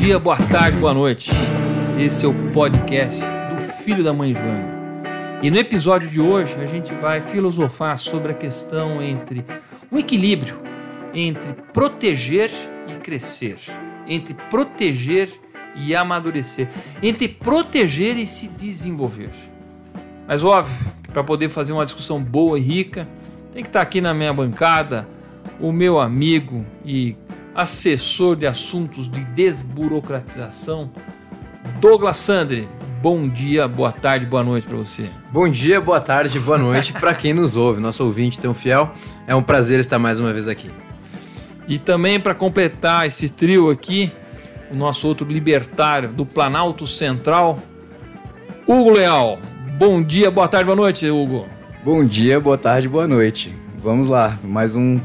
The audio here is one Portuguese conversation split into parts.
dia, boa tarde, boa noite. Esse é o podcast do Filho da Mãe Joana. E no episódio de hoje a gente vai filosofar sobre a questão entre um equilíbrio entre proteger e crescer, entre proteger e amadurecer, entre proteger e se desenvolver. Mas óbvio que para poder fazer uma discussão boa e rica, tem que estar aqui na minha bancada o meu amigo e assessor de assuntos de desburocratização, Douglas Sandri. Bom dia, boa tarde, boa noite para você. Bom dia, boa tarde, boa noite para quem nos ouve, nosso ouvinte tão fiel. É um prazer estar mais uma vez aqui. E também para completar esse trio aqui, o nosso outro libertário do Planalto Central, Hugo Leal. Bom dia, boa tarde, boa noite, Hugo. Bom dia, boa tarde, boa noite. Vamos lá, mais um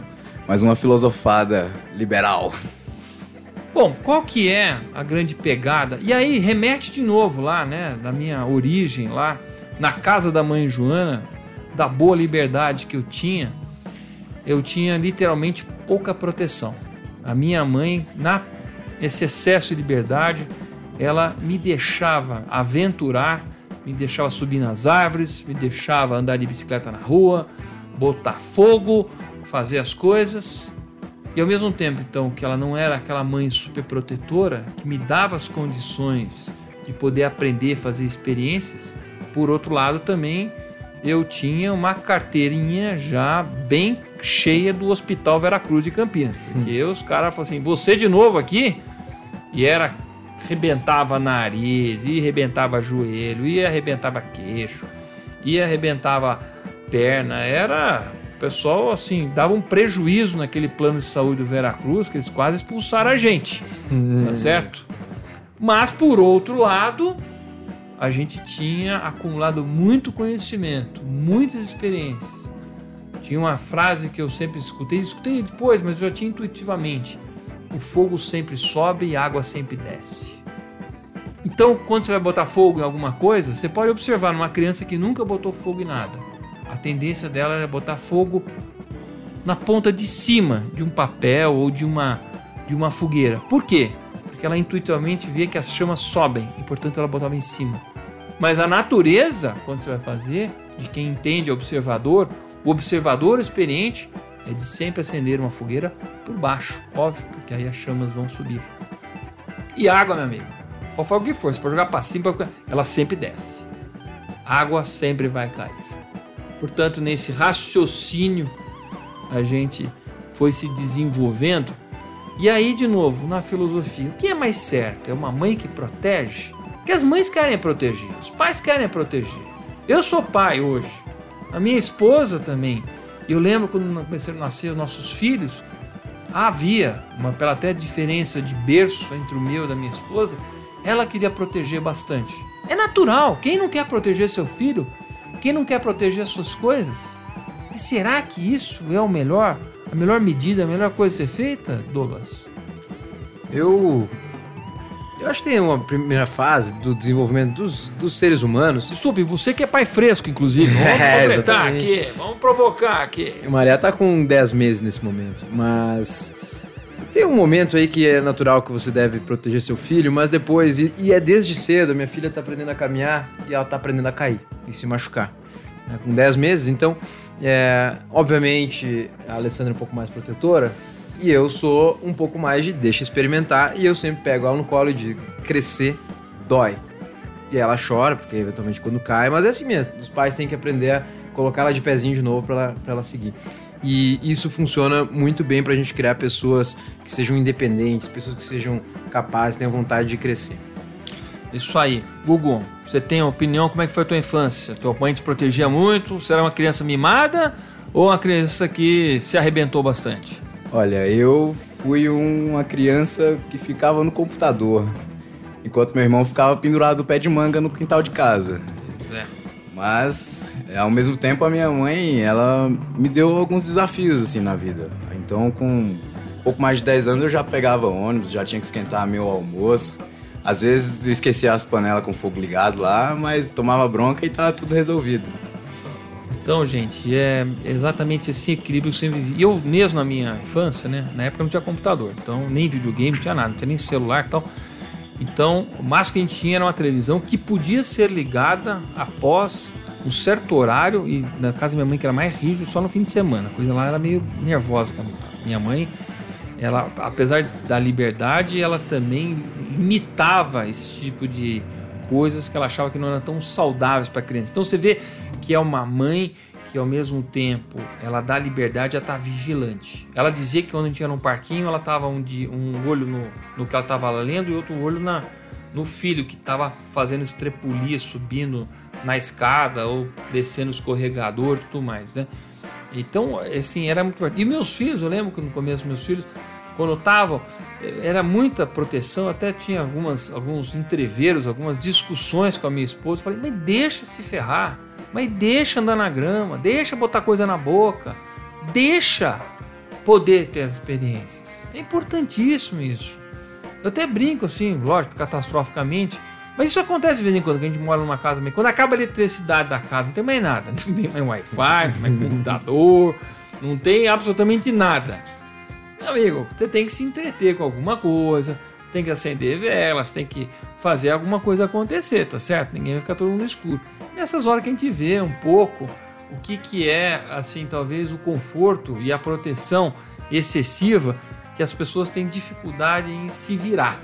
mais uma filosofada liberal. Bom, qual que é a grande pegada? E aí remete de novo lá, né, da minha origem lá na casa da mãe Joana, da boa liberdade que eu tinha. Eu tinha literalmente pouca proteção. A minha mãe, na esse excesso de liberdade, ela me deixava aventurar, me deixava subir nas árvores, me deixava andar de bicicleta na rua, botar fogo, fazer as coisas. E ao mesmo tempo, então, que ela não era aquela mãe super protetora, que me dava as condições de poder aprender a fazer experiências, por outro lado também eu tinha uma carteirinha já bem cheia do Hospital Veracruz de Campinas. Porque hum. os caras falaram assim: você de novo aqui? E era. Arrebentava nariz, e arrebentava joelho, e arrebentava queixo, e arrebentava perna. Era o pessoal, assim, dava um prejuízo naquele plano de saúde do Veracruz, que eles quase expulsaram a gente. Tá hum. certo? Mas, por outro lado, a gente tinha acumulado muito conhecimento, muitas experiências. Tinha uma frase que eu sempre escutei, escutei depois, mas eu já tinha intuitivamente. O fogo sempre sobe e a água sempre desce. Então, quando você vai botar fogo em alguma coisa, você pode observar numa criança que nunca botou fogo em nada tendência dela é botar fogo na ponta de cima de um papel ou de uma, de uma fogueira. Por quê? Porque ela intuitivamente vê que as chamas sobem e, portanto, ela botava em cima. Mas a natureza, quando você vai fazer, de quem entende, observador, o observador experiente é de sempre acender uma fogueira por baixo, óbvio, porque aí as chamas vão subir. E água, meu amigo, qual for o que for, você pode jogar para cima, ela sempre desce. água sempre vai cair. Portanto, nesse raciocínio, a gente foi se desenvolvendo. E aí, de novo, na filosofia, o que é mais certo? É uma mãe que protege? Porque as mães querem proteger, os pais querem proteger. Eu sou pai hoje, a minha esposa também. Eu lembro quando começaram a nascer os nossos filhos, havia uma pela até diferença de berço entre o meu e da minha esposa, ela queria proteger bastante. É natural, quem não quer proteger seu filho quem não quer proteger as suas coisas? Mas será que isso é o melhor, a melhor medida, a melhor coisa a ser feita, Douglas? Eu eu acho que tem uma primeira fase do desenvolvimento dos, dos seres humanos. Desculpe, você que é pai fresco, inclusive. Vamos é, aproveitar aqui, vamos provocar aqui. O Maria tá com 10 meses nesse momento, mas tem um momento aí que é natural que você deve proteger seu filho, mas depois, e, e é desde cedo, minha filha tá aprendendo a caminhar e ela tá aprendendo a cair e se machucar. Né? Com 10 meses, então, é, obviamente, a Alessandra é um pouco mais protetora e eu sou um pouco mais de deixa experimentar e eu sempre pego ela no colo e digo, crescer dói. E ela chora, porque eventualmente quando cai, mas é assim mesmo, os pais têm que aprender a colocar ela de pezinho de novo para ela, ela seguir. E isso funciona muito bem para a gente criar pessoas que sejam independentes, pessoas que sejam capazes, tenham vontade de crescer. Isso aí. Gugu, você tem opinião? Como é que foi a tua infância? Tua mãe te protegia muito? Você era uma criança mimada ou uma criança que se arrebentou bastante? Olha, eu fui uma criança que ficava no computador, enquanto meu irmão ficava pendurado no pé de manga no quintal de casa. Mas é, ao mesmo tempo, a minha mãe, ela me deu alguns desafios assim na vida. Então, com um pouco mais de 10 anos, eu já pegava ônibus, já tinha que esquentar meu almoço. Às vezes eu esquecia as panelas com fogo ligado lá, mas tomava bronca e tava tudo resolvido. Então, gente, é exatamente esse equilíbrio que sempre vivi. Eu mesmo na minha infância, né? Na época não tinha computador, então nem videogame, não tinha nada, não tinha nem celular e tal. Então, o máximo que a gente tinha era uma televisão que podia ser ligada após um certo horário, e na casa da minha mãe, que era mais rígido, só no fim de semana. A coisa lá era meio nervosa. Minha mãe, ela, apesar da liberdade, ela também limitava esse tipo de coisas que ela achava que não eram tão saudáveis para a criança. Então você vê que é uma mãe que ao mesmo tempo ela dá liberdade a estar tá vigilante. Ela dizia que quando a gente ia num parquinho, ela tava um, um olho no, no que ela estava lendo e outro olho na, no filho que estava fazendo estrepulia, subindo na escada ou descendo o escorregador tudo mais, né? Então, assim, era muito E meus filhos, eu lembro que no começo meus filhos, quando estavam, era muita proteção, até tinha algumas, alguns entreveros, algumas discussões com a minha esposa. Eu falei, mas deixa se ferrar, mas deixa andar na grama, deixa botar coisa na boca, deixa poder ter as experiências. É importantíssimo isso. Eu até brinco assim, lógico, catastroficamente, mas isso acontece de vez em quando, que a gente mora numa casa, quando acaba a eletricidade da casa, não tem mais nada. Não tem mais Wi-Fi, não tem mais computador, não tem absolutamente nada. Meu amigo, você tem que se entreter com alguma coisa, tem que acender velas, tem que fazer alguma coisa acontecer, tá certo? Ninguém vai ficar todo mundo escuro. Nessas horas que a gente vê um pouco o que, que é, assim, talvez o conforto e a proteção excessiva que as pessoas têm dificuldade em se virar.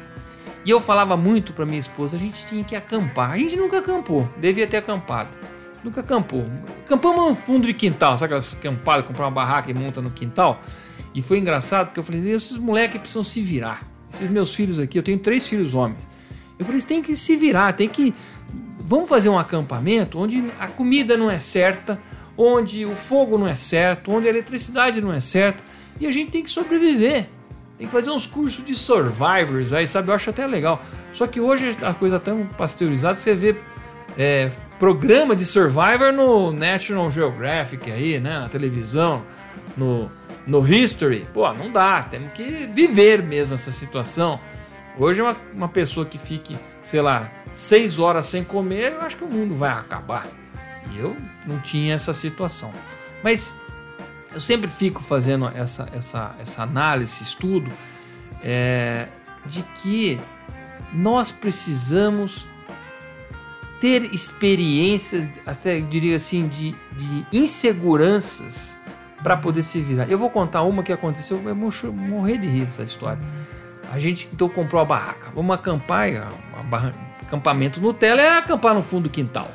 E eu falava muito para minha esposa, a gente tinha que acampar. A gente nunca acampou, devia ter acampado. Nunca acampou. Acampamos no fundo de quintal, sabe aquelas acampadas, comprar uma barraca e monta no quintal? E foi engraçado porque eu falei, esses moleques precisam se virar. Esses meus filhos aqui, eu tenho três filhos homens. Eu falei, eles têm que se virar, tem que. Vamos fazer um acampamento onde a comida não é certa, onde o fogo não é certo, onde a eletricidade não é certa. E a gente tem que sobreviver. Tem que fazer uns cursos de survivors aí, sabe? Eu acho até legal. Só que hoje a coisa tá tão pasteurizada, você vê é, programa de survivor no National Geographic aí, né? Na televisão, no, no History. Pô, não dá. Temos que viver mesmo essa situação. Hoje uma, uma pessoa que fique, sei lá, seis horas sem comer, eu acho que o mundo vai acabar. E eu não tinha essa situação. Mas eu sempre fico fazendo essa, essa, essa análise, estudo, é, de que nós precisamos ter experiências, até eu diria assim, de, de inseguranças para poder se virar. Eu vou contar uma que aconteceu, eu morrer de rir dessa história. A gente então comprou a barraca. Vamos acampar, barra, acampamento Nutella é acampar no fundo do quintal,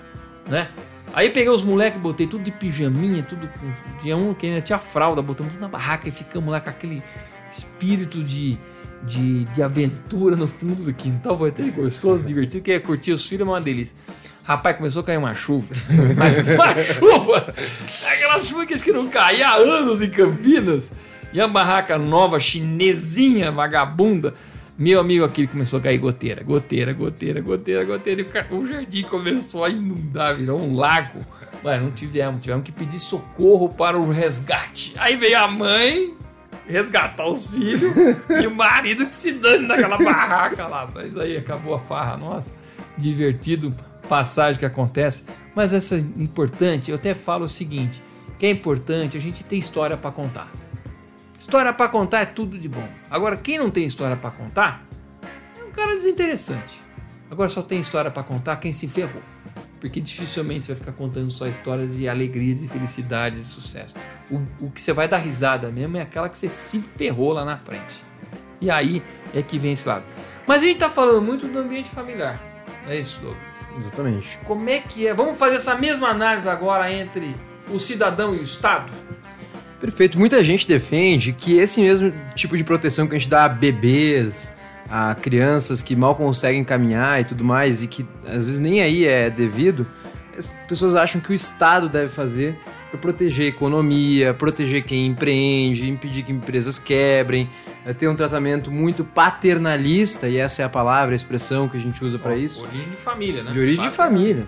né? Aí peguei os moleques, botei tudo de pijaminha, tudo com. Tinha um que ainda tinha fralda, botamos tudo na barraca e ficamos lá com aquele espírito de, de, de aventura no fundo do quintal. Foi até gostoso, divertido, que ia curtir os filhos, é uma delícia. Rapaz, começou a cair uma chuva. uma chuva! Aquelas chuvas que não caía há anos em Campinas. E a barraca nova, chinesinha, vagabunda. Meu amigo aqui começou a cair goteira, goteira, goteira, goteira, goteira. E o jardim começou a inundar, virou um lago. Mas não tivemos, tivemos que pedir socorro para o resgate. Aí veio a mãe resgatar os filhos e o marido que se dane naquela barraca lá. Mas aí acabou a farra, nossa, divertido, passagem que acontece. Mas essa é importante, eu até falo o seguinte, que é importante a gente ter história para contar. História para contar é tudo de bom. Agora, quem não tem história para contar é um cara desinteressante. Agora só tem história para contar quem se ferrou. Porque dificilmente você vai ficar contando só histórias de alegrias e felicidades e sucesso. O, o que você vai dar risada mesmo é aquela que você se ferrou lá na frente. E aí é que vem esse lado. Mas a gente tá falando muito do ambiente familiar. É isso, Douglas. Exatamente. Como é que é? Vamos fazer essa mesma análise agora entre o cidadão e o Estado? Perfeito. Muita gente defende que esse mesmo tipo de proteção que a gente dá a bebês, a crianças que mal conseguem caminhar e tudo mais, e que às vezes nem aí é devido, as pessoas acham que o Estado deve fazer para proteger a economia, proteger quem empreende, impedir que empresas quebrem, é ter um tratamento muito paternalista, e essa é a palavra, a expressão que a gente usa para isso. Origem de família, né? De origem de família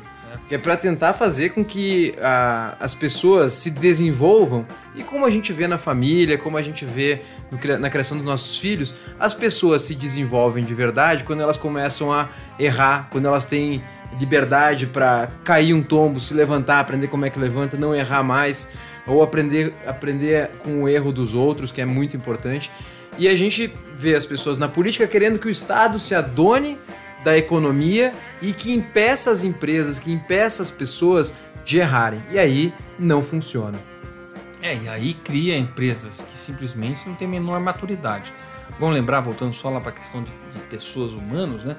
que é para tentar fazer com que a, as pessoas se desenvolvam e como a gente vê na família, como a gente vê no, na criação dos nossos filhos, as pessoas se desenvolvem de verdade quando elas começam a errar, quando elas têm liberdade para cair um tombo, se levantar, aprender como é que levanta, não errar mais, ou aprender, aprender com o erro dos outros, que é muito importante. E a gente vê as pessoas na política querendo que o Estado se adone da economia e que impeça as empresas, que impeça as pessoas de errarem. E aí não funciona. É, e aí cria empresas que simplesmente não têm menor maturidade. Vamos lembrar, voltando só lá para a questão de, de, pessoas humanos, né?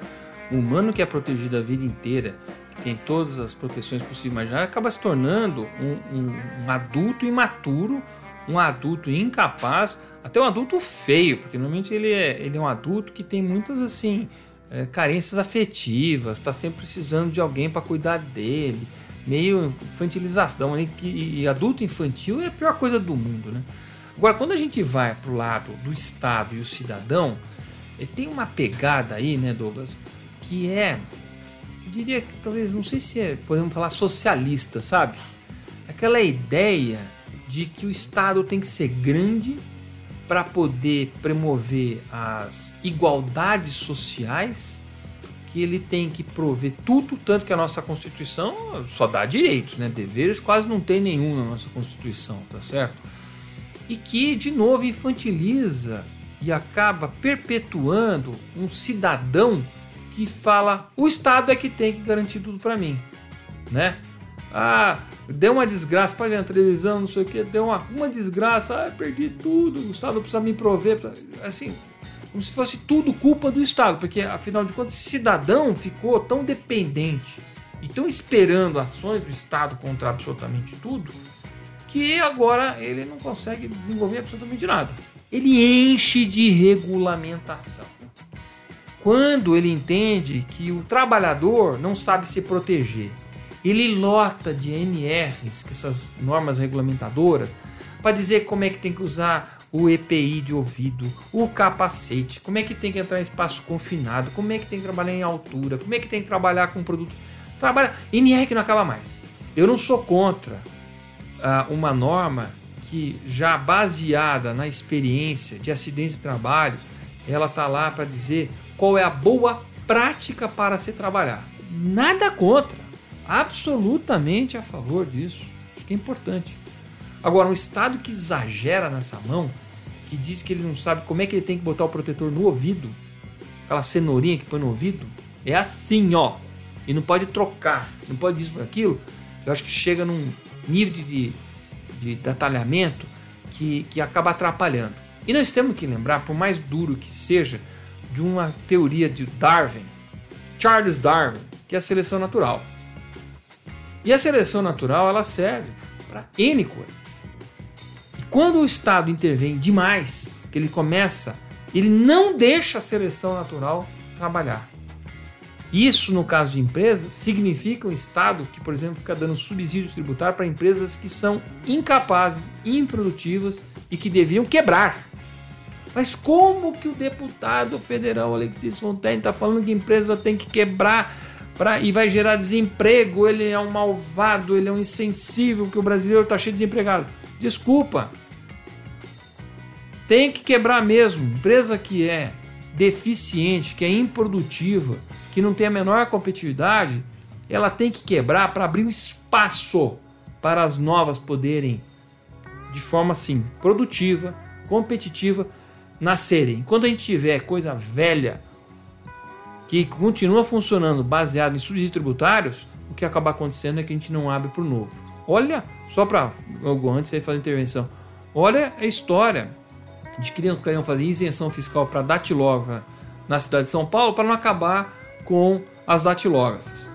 O humano que é protegido a vida inteira, que tem todas as proteções possíveis imaginar, acaba se tornando um, um, um adulto imaturo, um adulto incapaz, até um adulto feio, porque normalmente ele é, ele é um adulto que tem muitas assim é, carências afetivas, está sempre precisando de alguém para cuidar dele, meio infantilização, né? que, e adulto infantil é a pior coisa do mundo, né? Agora, quando a gente vai para o lado do Estado e o cidadão, eh, tem uma pegada aí, né, Douglas, que é, eu diria que talvez, não sei se é, podemos falar socialista, sabe? Aquela ideia de que o Estado tem que ser grande para poder promover as igualdades sociais, que ele tem que prover tudo, tanto que a nossa Constituição só dá direitos, né? Deveres quase não tem nenhum na nossa Constituição, tá certo? E que, de novo, infantiliza e acaba perpetuando um cidadão que fala: o Estado é que tem que garantir tudo para mim, né? Ah, deu uma desgraça, para na televisão, não sei o que, deu uma, uma desgraça, ah, perdi tudo, o Estado precisa me prover. Assim, como se fosse tudo culpa do Estado, porque afinal de contas, esse cidadão ficou tão dependente e tão esperando ações do Estado contra absolutamente tudo, que agora ele não consegue desenvolver absolutamente nada. Ele enche de regulamentação. Quando ele entende que o trabalhador não sabe se proteger, ele lota de NRs, que essas normas regulamentadoras, para dizer como é que tem que usar o EPI de ouvido, o capacete, como é que tem que entrar em espaço confinado, como é que tem que trabalhar em altura, como é que tem que trabalhar com produto. Trabalha. NR que não acaba mais. Eu não sou contra uh, uma norma que, já baseada na experiência de acidentes de trabalho, ela está lá para dizer qual é a boa prática para se trabalhar. Nada contra absolutamente a favor disso. Acho que é importante. Agora, um Estado que exagera nessa mão, que diz que ele não sabe como é que ele tem que botar o protetor no ouvido, aquela cenourinha que põe no ouvido, é assim, ó. E não pode trocar, não pode isso aquilo. Eu acho que chega num nível de, de, de detalhamento que, que acaba atrapalhando. E nós temos que lembrar, por mais duro que seja, de uma teoria de Darwin, Charles Darwin, que é a seleção natural. E a seleção natural ela serve para N coisas. E quando o Estado intervém demais, que ele começa, ele não deixa a seleção natural trabalhar. Isso, no caso de empresas, significa um Estado que, por exemplo, fica dando subsídios tributários para empresas que são incapazes, improdutivas e que deviam quebrar. Mas como que o deputado federal Alexis Fontaine está falando que a empresa tem que quebrar pra, e vai gerar desemprego, ele é um malvado, ele é um insensível, que o brasileiro está cheio de desempregado. Desculpa. Tem que quebrar mesmo. Empresa que é deficiente, que é improdutiva, que não tem a menor competitividade, ela tem que quebrar para abrir um espaço para as novas poderem, de forma assim, produtiva, competitiva, nascerem. Quando a gente tiver coisa velha, que continua funcionando baseado em subsídios tributários, o que acaba acontecendo é que a gente não abre para o novo. Olha, só para algo antes de fazer intervenção, olha a história de que queriam fazer isenção fiscal para datilógrafa na cidade de São Paulo para não acabar com as datilógrafas.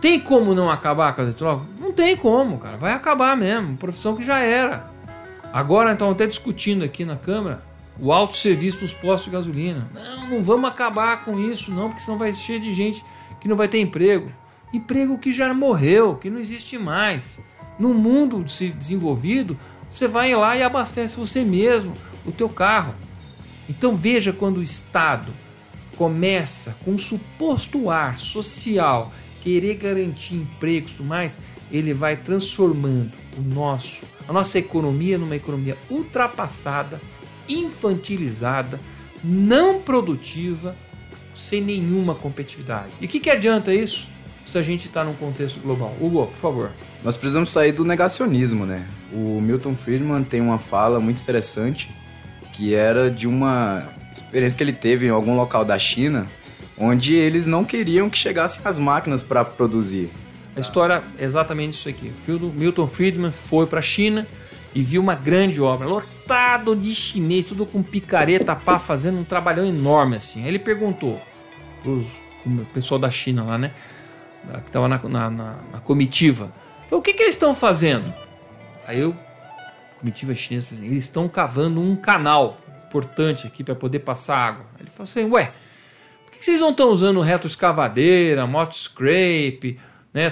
Tem como não acabar com as datilógrafas? Não tem como, cara. Vai acabar mesmo. Profissão que já era. Agora, então, até discutindo aqui na Câmara, o alto serviço dos postos de gasolina. Não, não vamos acabar com isso, não, porque senão vai cheio de gente que não vai ter emprego. Emprego que já morreu, que não existe mais. No mundo desenvolvido, você vai lá e abastece você mesmo o teu carro. Então veja quando o Estado começa com um suposto ar social, querer garantir empregos e tudo mais, ele vai transformando o nosso, a nossa economia numa economia ultrapassada, infantilizada, não produtiva, sem nenhuma competitividade. E o que, que adianta isso se a gente está num contexto global? Hugo, por favor. Nós precisamos sair do negacionismo, né? O Milton Friedman tem uma fala muito interessante que era de uma experiência que ele teve em algum local da China, onde eles não queriam que chegassem as máquinas para produzir. A história é exatamente isso aqui. Milton Friedman foi para a China e viu uma grande obra, lotado de chinês, tudo com picareta, pá, fazendo um trabalhão enorme assim. Aí ele perguntou pro pessoal da China lá, né? Que estava na, na, na, na, comitiva. O que, que eles estão fazendo? Aí eu, comitiva chinesa, eles estão cavando um canal importante aqui para poder passar água. Ele falou assim, ué, por que vocês não estão usando retroescavadeira, moto scrape, né,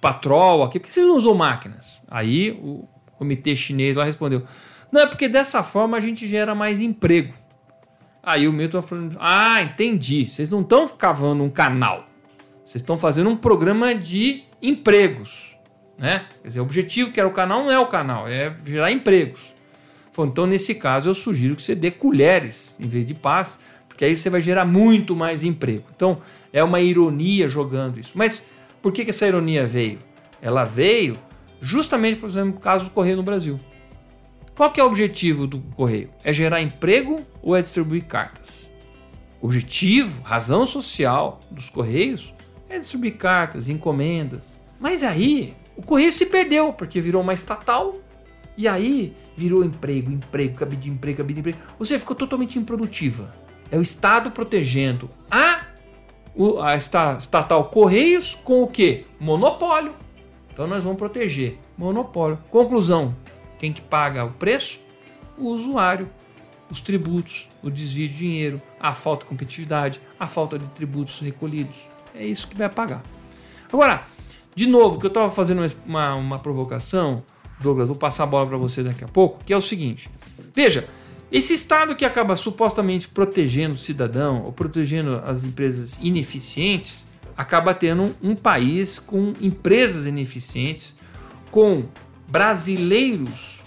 patrol aqui? Por que vocês não usam máquinas? Aí o comitê chinês lá respondeu, não, é porque dessa forma a gente gera mais emprego. Aí o Milton falou, ah, entendi, vocês não estão cavando um canal, vocês estão fazendo um programa de empregos. Né? Quer dizer, o objetivo que era o canal não é o canal, é gerar empregos. Falou, então, nesse caso, eu sugiro que você dê colheres em vez de pás, porque aí você vai gerar muito mais emprego. Então, é uma ironia jogando isso. Mas por que, que essa ironia veio? Ela veio justamente, por exemplo, no caso do Correio no Brasil. Qual que é o objetivo do Correio? É gerar emprego ou é distribuir cartas? O objetivo, razão social dos Correios é distribuir cartas, encomendas. Mas aí o Correio se perdeu, porque virou uma estatal e aí virou emprego, emprego, cabide de emprego, cabide de emprego. Você ficou totalmente improdutiva. É o Estado protegendo a, a estatal Correios com o quê? Monopólio. Então nós vamos proteger. Monopólio. Conclusão: quem que paga o preço? O usuário. Os tributos, o desvio de dinheiro, a falta de competitividade, a falta de tributos recolhidos. É isso que vai pagar. Agora, de novo, que eu estava fazendo uma, uma provocação, Douglas, vou passar a bola para você daqui a pouco, que é o seguinte. Veja, esse Estado que acaba supostamente protegendo o cidadão ou protegendo as empresas ineficientes, acaba tendo um país com empresas ineficientes, com brasileiros,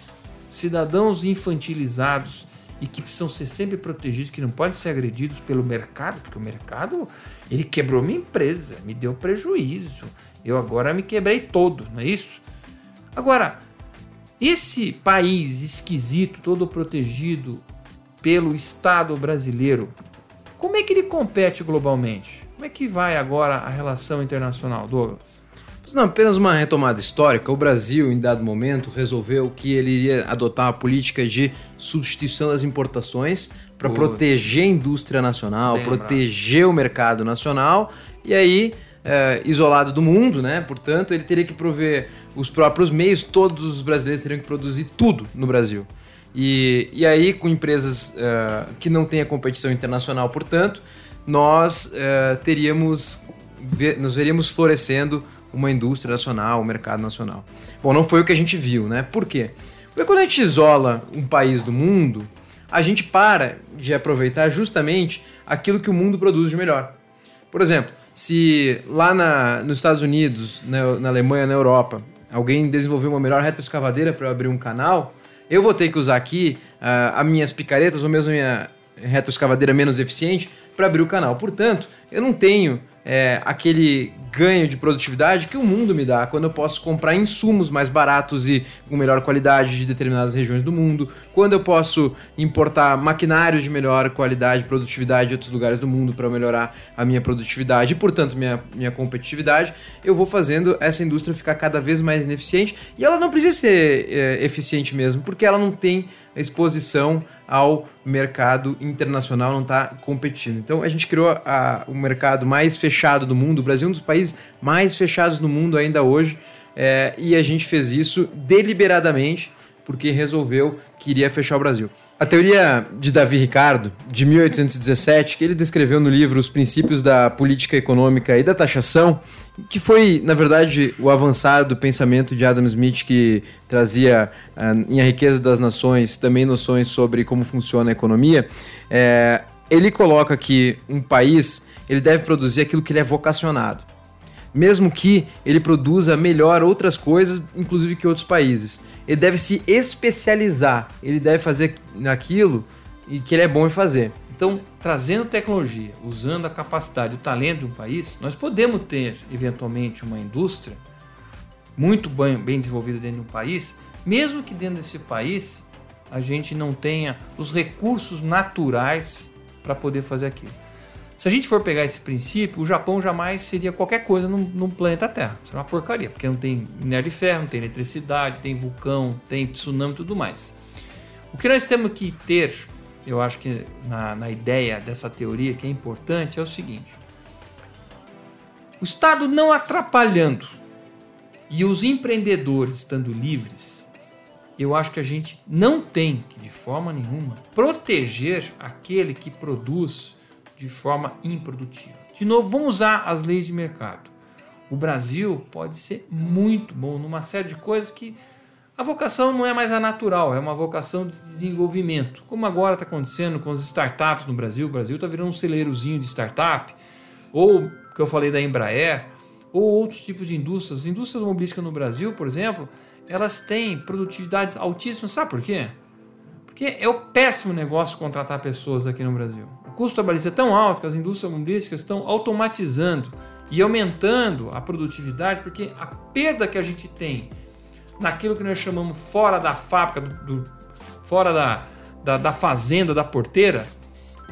cidadãos infantilizados e que precisam ser sempre protegidos, que não podem ser agredidos pelo mercado, porque o mercado ele quebrou minha empresa, me deu prejuízo, eu agora me quebrei todo, não é isso? Agora, esse país esquisito, todo protegido pelo Estado brasileiro, como é que ele compete globalmente? Como é que vai agora a relação internacional, Douglas? Não, apenas uma retomada histórica. O Brasil, em dado momento, resolveu que ele iria adotar uma política de substituição das importações para proteger a indústria nacional, proteger o mercado nacional e aí, é, isolado do mundo, né? Portanto, ele teria que prover os próprios meios, todos os brasileiros teriam que produzir tudo no Brasil. E, e aí, com empresas uh, que não têm a competição internacional, portanto, nós uh, teríamos, nos veríamos florescendo uma indústria nacional, um mercado nacional. Bom, não foi o que a gente viu, né? Por quê? Porque quando a gente isola um país do mundo, a gente para de aproveitar justamente aquilo que o mundo produz de melhor. Por exemplo, se lá na, nos Estados Unidos, na, na Alemanha, na Europa, alguém desenvolveu uma melhor retroescavadeira para abrir um canal, eu vou ter que usar aqui uh, as minhas picaretas ou mesmo a minha retroescavadeira menos eficiente para abrir o canal. Portanto, eu não tenho é, aquele ganho de produtividade que o mundo me dá quando eu posso comprar insumos mais baratos e com melhor qualidade de determinadas regiões do mundo, quando eu posso importar maquinários de melhor qualidade produtividade de outros lugares do mundo para melhorar a minha produtividade e, portanto, minha, minha competitividade, eu vou fazendo essa indústria ficar cada vez mais ineficiente e ela não precisa ser é, eficiente mesmo, porque ela não tem exposição ao mercado internacional, não está competindo. Então a gente criou a, o mercado mais fechado do mundo, o Brasil é um dos países mais fechados do mundo ainda hoje, é, e a gente fez isso deliberadamente porque resolveu que iria fechar o Brasil. A teoria de Davi Ricardo, de 1817, que ele descreveu no livro Os Princípios da Política Econômica e da Taxação, que foi, na verdade, o avançar do pensamento de Adam Smith, que trazia uh, em A Riqueza das Nações também noções sobre como funciona a economia, é, ele coloca que um país ele deve produzir aquilo que ele é vocacionado. Mesmo que ele produza melhor outras coisas, inclusive que outros países. Ele deve se especializar, ele deve fazer naquilo que ele é bom em fazer. Então, trazendo tecnologia, usando a capacidade, o talento de um país, nós podemos ter eventualmente uma indústria muito bem, bem desenvolvida dentro de um país, mesmo que dentro desse país a gente não tenha os recursos naturais para poder fazer aquilo. Se a gente for pegar esse princípio, o Japão jamais seria qualquer coisa no, no planeta Terra. Seria uma porcaria, porque não tem minério de ferro, não tem eletricidade, tem vulcão, tem tsunami e tudo mais. O que nós temos que ter, eu acho que na, na ideia dessa teoria que é importante, é o seguinte: o Estado não atrapalhando e os empreendedores estando livres, eu acho que a gente não tem que, de forma nenhuma, proteger aquele que produz de forma improdutiva. De novo, vamos usar as leis de mercado. O Brasil pode ser muito bom numa série de coisas que a vocação não é mais a natural, é uma vocação de desenvolvimento. Como agora está acontecendo com as startups no Brasil, o Brasil está virando um celeirozinho de startup, ou que eu falei da Embraer, ou outros tipos de indústrias. As indústrias automobilísticas no Brasil, por exemplo, elas têm produtividades altíssimas. Sabe por quê? Porque é o péssimo negócio contratar pessoas aqui no Brasil. O custo trabalhista é tão alto que as indústrias automobilísticas estão automatizando e aumentando a produtividade, porque a perda que a gente tem naquilo que nós chamamos fora da fábrica, do, do fora da, da, da fazenda, da porteira,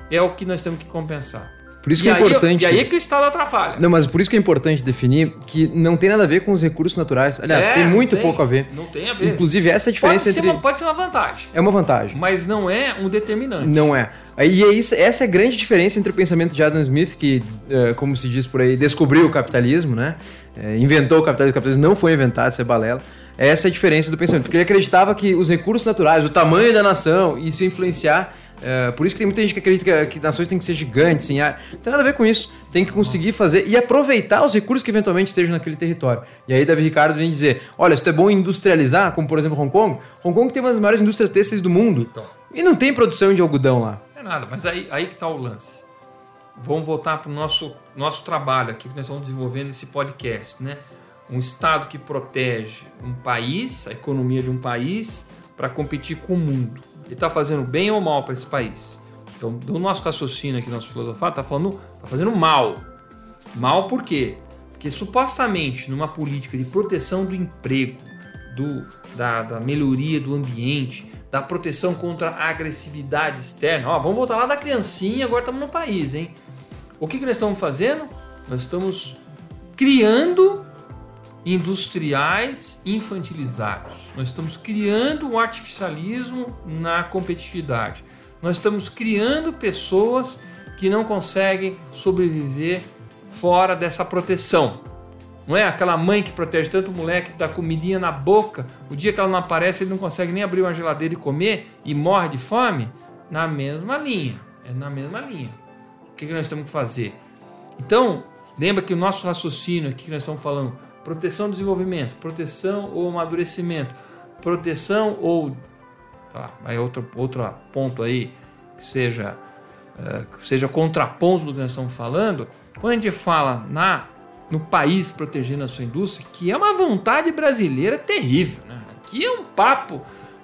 é o que nós temos que compensar. Por isso que e é aí, importante. E aí é que o Estado atrapalha. Não, mas por isso que é importante definir que não tem nada a ver com os recursos naturais. Aliás, é, tem muito tem, pouco a ver. Não tem a ver. Inclusive, essa é a diferença pode entre. Uma, pode ser uma vantagem. É uma vantagem. Mas não é um determinante. Não é. E é isso, essa é a grande diferença entre o pensamento de Adam Smith, que, é, como se diz por aí, descobriu o capitalismo, né? É, inventou o capitalismo. O capitalismo não foi inventado, isso é balela. Essa é a diferença do pensamento. Porque ele acreditava que os recursos naturais, o tamanho da nação, isso ia influenciar é, por isso que tem muita gente que acredita que, que nações têm que ser gigantes, sim. Ah, não tem nada a ver com isso. Tem que conseguir fazer e aproveitar os recursos que eventualmente estejam naquele território. E aí Davi Ricardo vem dizer: olha, se é bom industrializar, como por exemplo Hong Kong, Hong Kong tem uma das maiores indústrias têxteis do mundo. Então. E não tem produção de algodão lá. Não é nada, mas aí, aí que está o lance. Vamos voltar para o nosso, nosso trabalho aqui que nós estamos desenvolvendo esse podcast, né? Um Estado que protege um país, a economia de um país, para competir com o mundo ele está fazendo bem ou mal para esse país. Então, do nosso raciocínio aqui, nosso filosofado, está falando, está fazendo mal. Mal por quê? Porque supostamente numa política de proteção do emprego, do, da, da melhoria do ambiente, da proteção contra a agressividade externa. Ó, vamos voltar lá da criancinha, agora estamos no país, hein? O que, que nós estamos fazendo? Nós estamos criando industriais infantilizados. Nós estamos criando um artificialismo na competitividade. Nós estamos criando pessoas que não conseguem sobreviver fora dessa proteção. Não é aquela mãe que protege tanto o moleque, dá comidinha na boca, o dia que ela não aparece, ele não consegue nem abrir uma geladeira e comer e morre de fome? Na mesma linha. É na mesma linha. O que nós temos que fazer? Então, lembra que o nosso raciocínio aqui que nós estamos falando, proteção do desenvolvimento, proteção ou amadurecimento, proteção ou aí outro outro ponto aí que seja uh, que seja contraponto do que nós estamos falando. Quando a gente fala na no país protegendo a sua indústria, que é uma vontade brasileira terrível, né? Aqui é um papo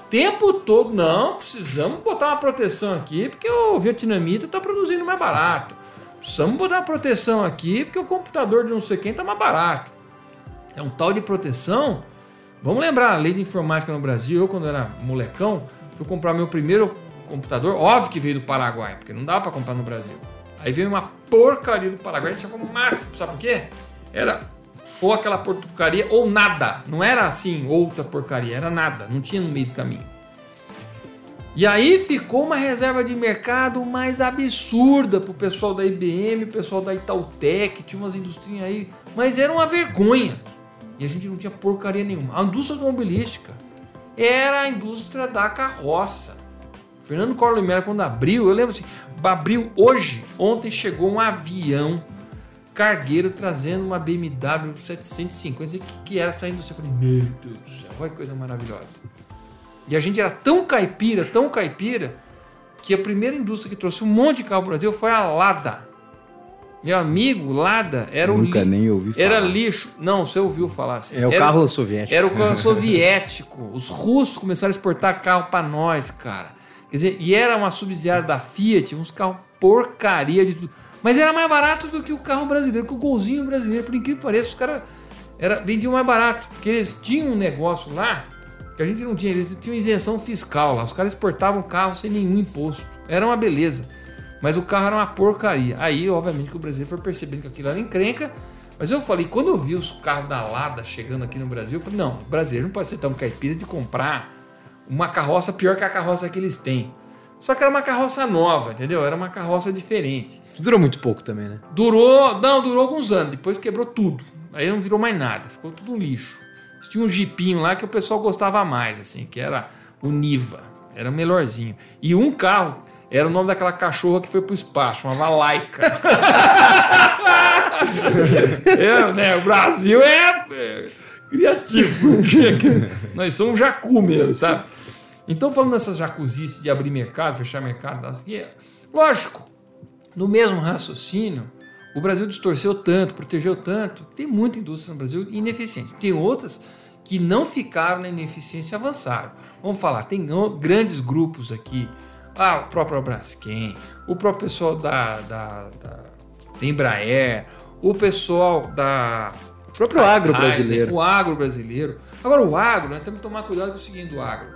tempo todo, não, precisamos botar uma proteção aqui porque o vietnamita está produzindo mais barato. Precisamos botar uma proteção aqui porque o computador de não sei quem está mais barato é um tal de proteção. Vamos lembrar a lei de informática no Brasil. Eu, quando era molecão, fui comprar meu primeiro computador. Óbvio que veio do Paraguai, porque não dá para comprar no Brasil. Aí veio uma porcaria do Paraguai. A gente como máximo, sabe por quê? Era ou aquela porcaria ou nada. Não era assim, outra porcaria, era nada. Não tinha no meio do caminho. E aí ficou uma reserva de mercado mais absurda pro pessoal da IBM, o pessoal da Itautec, tinha umas indústrias aí, mas era uma vergonha. E a gente não tinha porcaria nenhuma. A indústria automobilística era a indústria da carroça. Fernando Collor quando abriu, eu lembro assim, abriu hoje, ontem chegou um avião cargueiro trazendo uma BMW 750, que, que era essa indústria. Eu falei, meu Deus do céu, olha que coisa maravilhosa. E a gente era tão caipira, tão caipira, que a primeira indústria que trouxe um monte de carro para o Brasil foi a Lada. Meu amigo, Lada era um Nunca nem ouvi falar. Era lixo. Não, você ouviu falar assim. É o era, carro soviético. Era o carro soviético. Os russos começaram a exportar carro para nós, cara. Quer dizer, e era uma subsidiária da Fiat, uns carros porcaria de tudo. Mas era mais barato do que o carro brasileiro, que o golzinho brasileiro, por incrível que pareça, os caras vendiam mais barato. Porque eles tinham um negócio lá que a gente não tinha. Eles tinham isenção fiscal lá. Os caras exportavam carro sem nenhum imposto. Era uma beleza. Mas o carro era uma porcaria. Aí, obviamente, que o brasileiro foi percebendo que aquilo era encrenca. Mas eu falei, quando eu vi os carros da Lada chegando aqui no Brasil, eu falei, não, o brasileiro não pode ser tão caipira de comprar uma carroça pior que a carroça que eles têm. Só que era uma carroça nova, entendeu? Era uma carroça diferente. Durou muito pouco também, né? Durou, não, durou alguns anos. Depois quebrou tudo. Aí não virou mais nada. Ficou tudo um lixo. Tinha um jipinho lá que o pessoal gostava mais, assim, que era o Niva. Era o melhorzinho. E um carro era o nome daquela cachorra que foi pro espaço, chamava Laika. é, né? O Brasil é, é criativo. Nós somos jacu mesmo, sabe? Então, falando dessas jacuzices de abrir mercado, fechar mercado, lógico, no mesmo raciocínio, o Brasil distorceu tanto, protegeu tanto, tem muita indústria no Brasil ineficiente. Tem outras que não ficaram na ineficiência e avançaram. Vamos falar, tem grandes grupos aqui, ah, o próprio Braskem, o próprio pessoal da, da, da, Embraer, o pessoal da o próprio agro brasileiro. O agro brasileiro. Agora, o agro, nós temos que tomar cuidado com o seguinte do agro.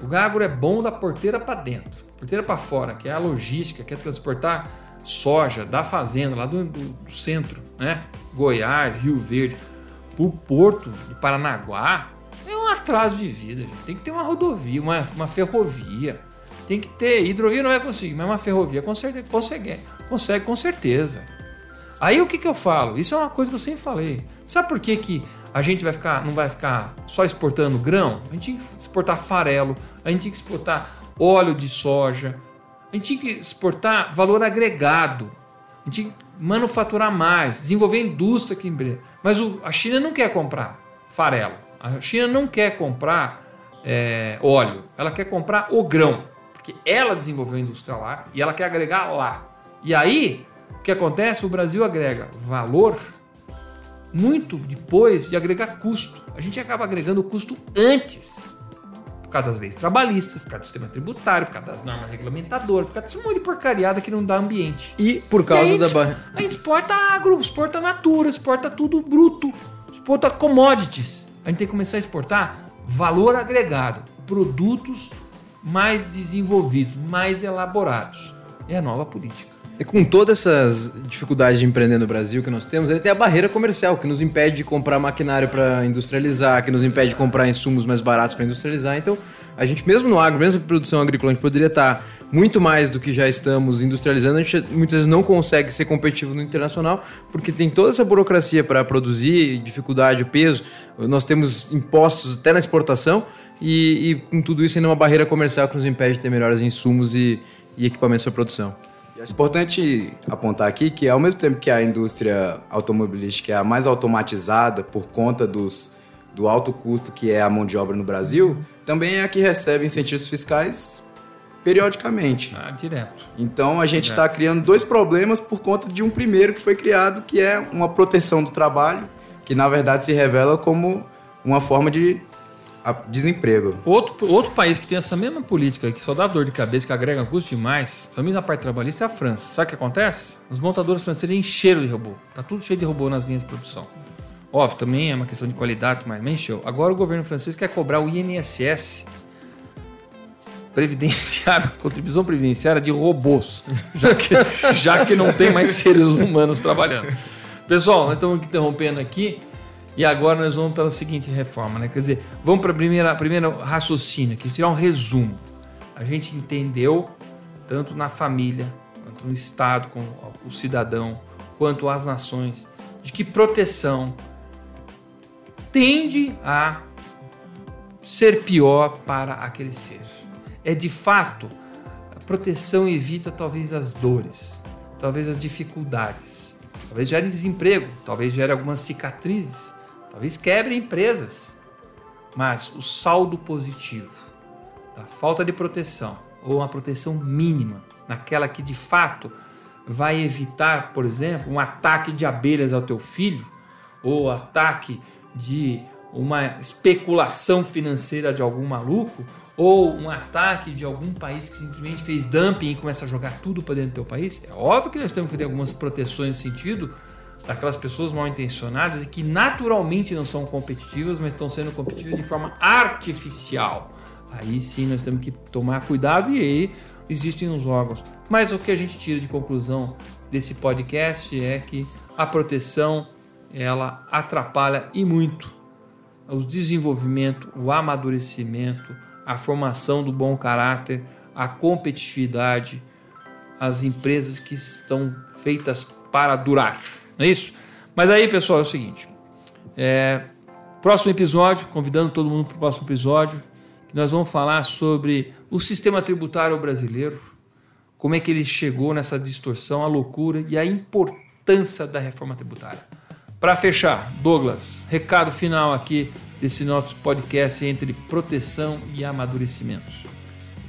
O agro é bom da porteira para dentro, porteira para fora, que é a logística, que é transportar soja da fazenda, lá do, do, do centro, né? Goiás, Rio Verde, para o porto de Paranaguá, é um atraso de vida. Gente. Tem que ter uma rodovia, uma, uma ferrovia. Tem que ter. Hidrovia não é conseguir, mas uma ferrovia consegue, consegue, consegue com certeza. Aí o que, que eu falo? Isso é uma coisa que eu sempre falei. Sabe por que, que a gente vai ficar, não vai ficar só exportando grão? A gente tinha que exportar farelo, a gente tinha que exportar óleo de soja, a gente tinha que exportar valor agregado, a gente tinha que manufaturar mais, desenvolver indústria aqui em Breno. Mas o, a China não quer comprar farelo, a China não quer comprar é, óleo, ela quer comprar o grão, porque ela desenvolveu a indústria lá e ela quer agregar lá. E aí o que acontece? O Brasil agrega valor muito depois de agregar custo. A gente acaba agregando custo antes. Por causa das leis trabalhistas, por causa do sistema tributário, por causa das normas regulamentadoras, por causa desse monte de porcariada que não dá ambiente. E por causa e da barra. A gente exporta agro, exporta natura, exporta tudo bruto, exporta commodities. A gente tem que começar a exportar valor agregado, produtos mais desenvolvidos, mais elaborados. É a nova política. E com todas essas dificuldades de empreender no Brasil que nós temos, ele tem a barreira comercial, que nos impede de comprar maquinário para industrializar, que nos impede de comprar insumos mais baratos para industrializar. Então, a gente mesmo no agro, mesmo na produção agrícola, a gente poderia estar muito mais do que já estamos industrializando, a gente muitas vezes não consegue ser competitivo no internacional, porque tem toda essa burocracia para produzir, dificuldade, peso. Nós temos impostos até na exportação e, e com tudo isso ainda uma barreira comercial que nos impede de ter melhores insumos e, e equipamentos para produção. Importante apontar aqui que, ao mesmo tempo que a indústria automobilística é a mais automatizada por conta dos, do alto custo que é a mão de obra no Brasil, também é a que recebe incentivos fiscais periodicamente. Ah, direto. Então a gente está criando dois problemas por conta de um primeiro que foi criado, que é uma proteção do trabalho, que na verdade se revela como uma forma de desemprego. Outro, outro país que tem essa mesma política, que só dá dor de cabeça, que agrega custo demais, também na parte trabalhista, é a França. Sabe o que acontece? As montadoras francesas encheram de robô. Tá tudo cheio de robô nas linhas de produção. Óbvio, também é uma questão de qualidade, mas encheu. Agora o governo francês quer cobrar o INSS previdenciário, contribuição previdenciária de robôs, já que, já que não tem mais seres humanos trabalhando. Pessoal, nós estamos interrompendo aqui. E agora nós vamos para a seguinte reforma, né? Quer dizer, vamos para a primeira, primeira raciocínio, que tirar um resumo. A gente entendeu, tanto na família, quanto no Estado, com o cidadão, quanto as nações, de que proteção tende a ser pior para aquele ser. É de fato, a proteção evita talvez as dores, talvez as dificuldades, talvez gere desemprego, talvez gere algumas cicatrizes, talvez quebre empresas, mas o saldo positivo da falta de proteção ou uma proteção mínima, naquela que de fato vai evitar, por exemplo, um ataque de abelhas ao teu filho ou ataque de uma especulação financeira de algum maluco ou um ataque de algum país que simplesmente fez dumping e começa a jogar tudo para dentro do teu país, é óbvio que nós temos que ter algumas proteções nesse sentido, daquelas pessoas mal intencionadas e que naturalmente não são competitivas, mas estão sendo competitivas de forma artificial. Aí sim nós temos que tomar cuidado e aí existem os órgãos. Mas o que a gente tira de conclusão desse podcast é que a proteção ela atrapalha e muito o desenvolvimento, o amadurecimento, a formação do bom caráter, a competitividade, as empresas que estão feitas para durar. Não é isso? Mas aí, pessoal, é o seguinte. É, próximo episódio, convidando todo mundo para o próximo episódio, que nós vamos falar sobre o sistema tributário brasileiro, como é que ele chegou nessa distorção, a loucura e a importância da reforma tributária. Para fechar, Douglas, recado final aqui desse nosso podcast entre proteção e amadurecimento.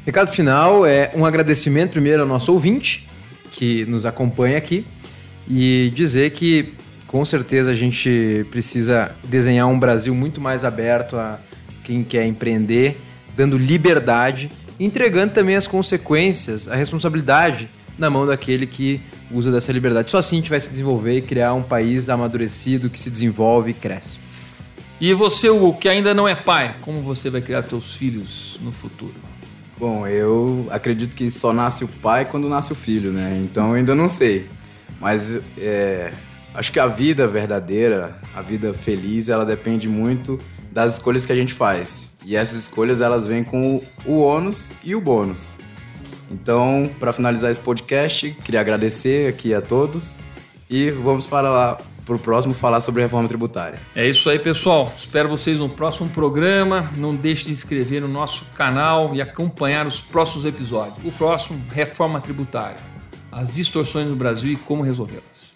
Recado final é um agradecimento primeiro ao nosso ouvinte que nos acompanha aqui e dizer que com certeza a gente precisa desenhar um Brasil muito mais aberto a quem quer empreender, dando liberdade, entregando também as consequências, a responsabilidade na mão daquele que usa dessa liberdade. Só assim a gente vai se desenvolver e criar um país amadurecido que se desenvolve e cresce. E você, o que ainda não é pai, como você vai criar seus filhos no futuro? Bom, eu acredito que só nasce o pai quando nasce o filho, né? Então eu ainda não sei. Mas é, acho que a vida verdadeira, a vida feliz, ela depende muito das escolhas que a gente faz. E essas escolhas elas vêm com o ônus e o bônus. Então, para finalizar esse podcast, queria agradecer aqui a todos e vamos para lá para o próximo falar sobre reforma tributária. É isso aí, pessoal. Espero vocês no próximo programa. Não deixe de inscrever no nosso canal e acompanhar os próximos episódios. O próximo, reforma tributária. As distorções no Brasil e como resolvê-las.